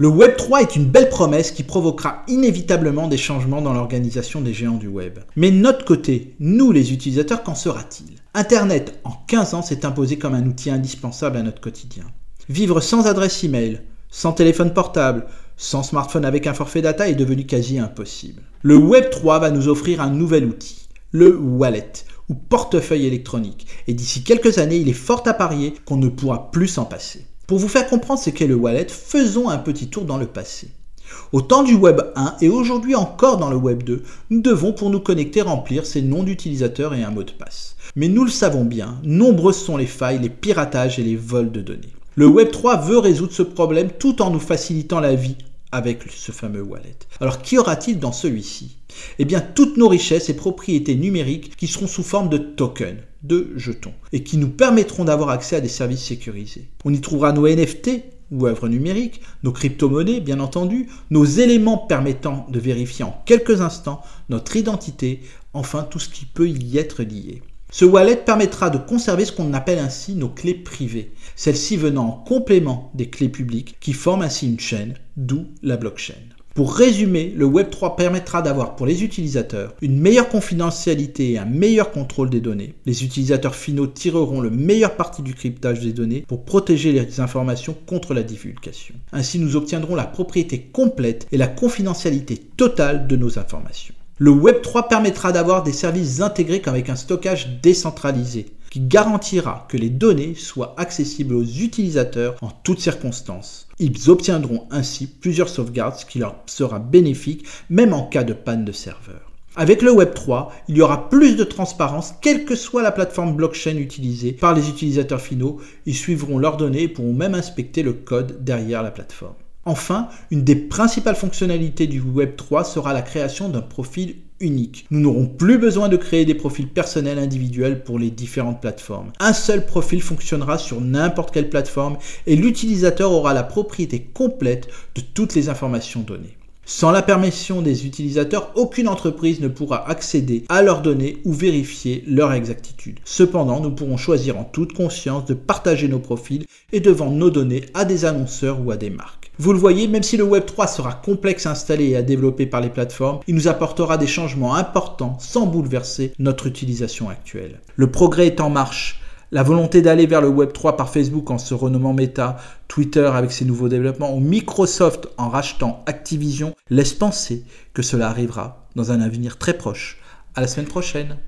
Le Web 3 est une belle promesse qui provoquera inévitablement des changements dans l'organisation des géants du web. Mais de notre côté, nous les utilisateurs, qu'en sera-t-il? Internet, en 15 ans, s'est imposé comme un outil indispensable à notre quotidien. Vivre sans adresse email, sans téléphone portable, sans smartphone avec un forfait data est devenu quasi impossible. Le Web 3 va nous offrir un nouvel outil, le wallet ou portefeuille électronique. Et d'ici quelques années, il est fort à parier qu'on ne pourra plus s'en passer. Pour vous faire comprendre ce qu'est le wallet, faisons un petit tour dans le passé. Au temps du Web 1 et aujourd'hui encore dans le Web 2, nous devons pour nous connecter remplir ses noms d'utilisateurs et un mot de passe. Mais nous le savons bien, nombreuses sont les failles, les piratages et les vols de données. Le Web 3 veut résoudre ce problème tout en nous facilitant la vie avec ce fameux wallet. Alors qu'y aura-t-il dans celui-ci? Eh bien toutes nos richesses et propriétés numériques qui seront sous forme de tokens, de jetons, et qui nous permettront d'avoir accès à des services sécurisés. On y trouvera nos NFT ou œuvres numériques, nos crypto-monnaies bien entendu, nos éléments permettant de vérifier en quelques instants notre identité, enfin tout ce qui peut y être lié. Ce wallet permettra de conserver ce qu'on appelle ainsi nos clés privées, celles-ci venant en complément des clés publiques qui forment ainsi une chaîne, d'où la blockchain. Pour résumer, le Web3 permettra d'avoir pour les utilisateurs une meilleure confidentialité et un meilleur contrôle des données. Les utilisateurs finaux tireront le meilleur parti du cryptage des données pour protéger les informations contre la divulgation. Ainsi, nous obtiendrons la propriété complète et la confidentialité totale de nos informations. Le Web3 permettra d'avoir des services intégrés avec un stockage décentralisé qui garantira que les données soient accessibles aux utilisateurs en toutes circonstances. Ils obtiendront ainsi plusieurs sauvegardes, ce qui leur sera bénéfique même en cas de panne de serveur. Avec le Web3, il y aura plus de transparence, quelle que soit la plateforme blockchain utilisée par les utilisateurs finaux. Ils suivront leurs données et pourront même inspecter le code derrière la plateforme. Enfin, une des principales fonctionnalités du Web 3 sera la création d'un profil unique. Nous n'aurons plus besoin de créer des profils personnels individuels pour les différentes plateformes. Un seul profil fonctionnera sur n'importe quelle plateforme et l'utilisateur aura la propriété complète de toutes les informations données. Sans la permission des utilisateurs, aucune entreprise ne pourra accéder à leurs données ou vérifier leur exactitude. Cependant, nous pourrons choisir en toute conscience de partager nos profils et de vendre nos données à des annonceurs ou à des marques. Vous le voyez, même si le Web3 sera complexe à installer et à développer par les plateformes, il nous apportera des changements importants sans bouleverser notre utilisation actuelle. Le progrès est en marche. La volonté d'aller vers le Web 3 par Facebook en se renommant Meta, Twitter avec ses nouveaux développements ou Microsoft en rachetant Activision laisse penser que cela arrivera dans un avenir très proche. À la semaine prochaine.